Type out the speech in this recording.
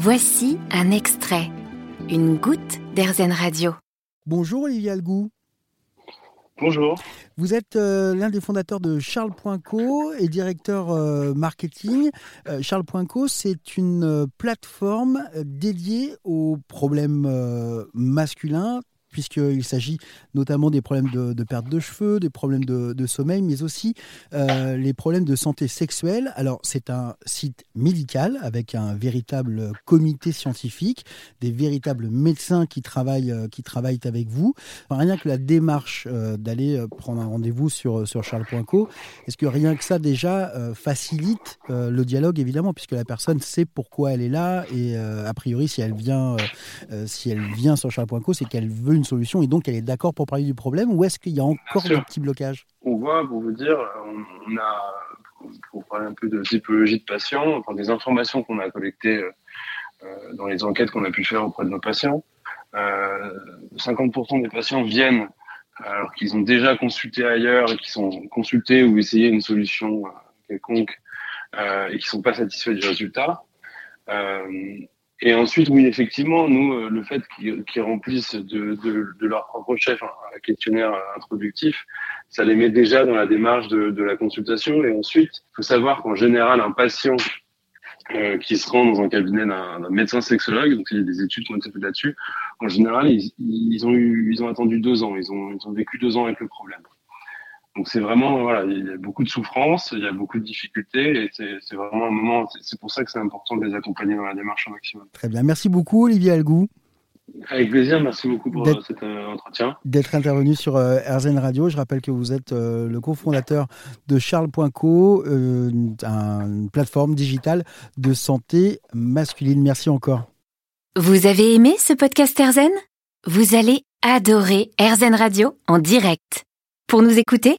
Voici un extrait, une goutte d'Airzen Radio. Bonjour Olivier Algou. Bonjour. Vous êtes euh, l'un des fondateurs de Charles.co et directeur euh, marketing. Euh, Charles.co, c'est une plateforme dédiée aux problèmes masculins puisqu'il s'agit notamment des problèmes de, perte de cheveux, des problèmes de, sommeil, mais aussi euh, les problèmes de santé sexuelle. Alors, c'est un site médical avec un véritable comité scientifique, des véritables médecins qui travaillent, euh, qui travaillent avec vous. rien que la démarche euh, d'aller prendre un rendez-vous sur, sur charles.co, est-ce que rien que ça déjà facilite le dialogue, évidemment, puisque la personne sait pourquoi elle est là et a priori, si elle vient, si elle vient sur charles.co, c'est qu'elle veut une solution et donc elle est d'accord pour parler du problème ou est-ce qu'il y a encore des petits blocages? On voit, pour vous dire, on a, pour parler un peu de typologie de patients, enfin, des informations qu'on a collectées euh, euh, dans les enquêtes qu'on a pu faire auprès de nos patients. 50% euh, des patients viennent alors qu'ils ont déjà consulté ailleurs et qui sont consultés ou essayé une solution quelconque et qui sont pas satisfaits du résultat. Et ensuite, oui, effectivement, nous, euh, le fait qu'ils remplissent de, de, de, leur propre chef un questionnaire introductif, ça les met déjà dans la démarche de, de la consultation. Et ensuite, il faut savoir qu'en général, un patient euh, qui se rend dans un cabinet d'un médecin sexologue, donc il y a des études qui ont été faites là-dessus, en général, ils, ils, ont eu, ils ont attendu deux ans, ils ont, ils ont vécu deux ans avec le problème. Donc c'est vraiment voilà, il y a beaucoup de souffrance, il y a beaucoup de difficultés et c'est vraiment un moment. C'est pour ça que c'est important de les accompagner dans la démarche au maximum. Très bien, merci beaucoup Olivier Algou. Avec plaisir, merci beaucoup pour cet euh, entretien. D'être intervenu sur euh, RZN Radio. Je rappelle que vous êtes euh, le cofondateur de Charles.co, une plateforme digitale de santé masculine. Merci encore. Vous avez aimé ce podcast RZN Vous allez adorer RZN Radio en direct. Pour nous écouter,